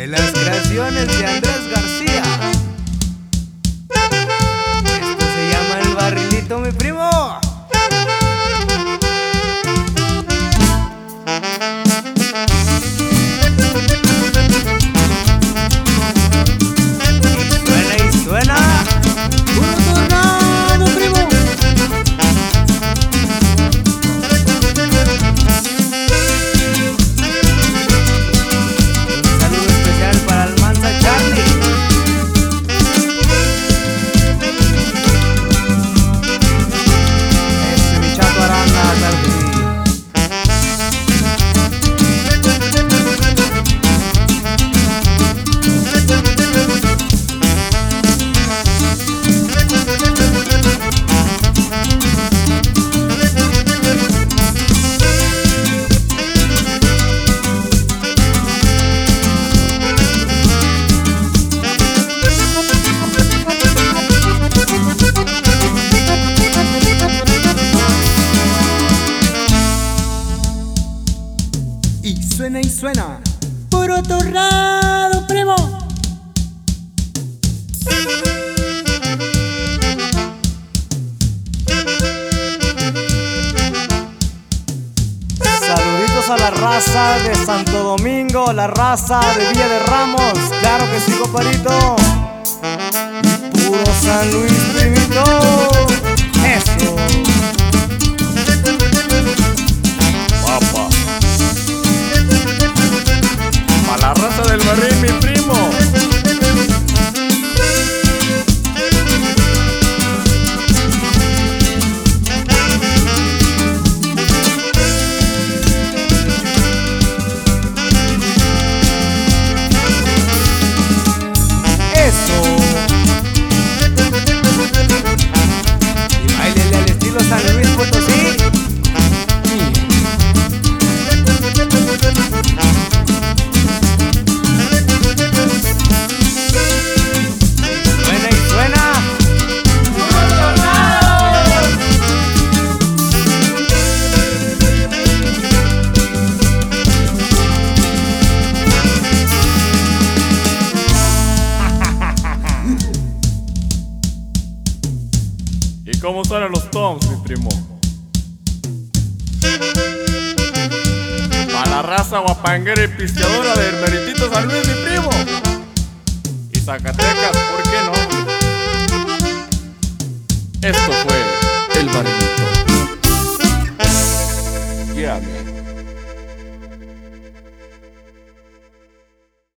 de las creaciones de Andrés García. Y suena y suena. Puro tornado, primo. Saluditos a la raza de Santo Domingo, la raza de Villa de Ramos, claro que sí, compadrito. Puro San Luis, primito. Cómo suenan los toms, mi primo? A la raza guapanguera y pisteadora del meritito San Luis, mi primo. Y Zacatecas, ¿por qué no? Esto fue el barilito. Yeah, man.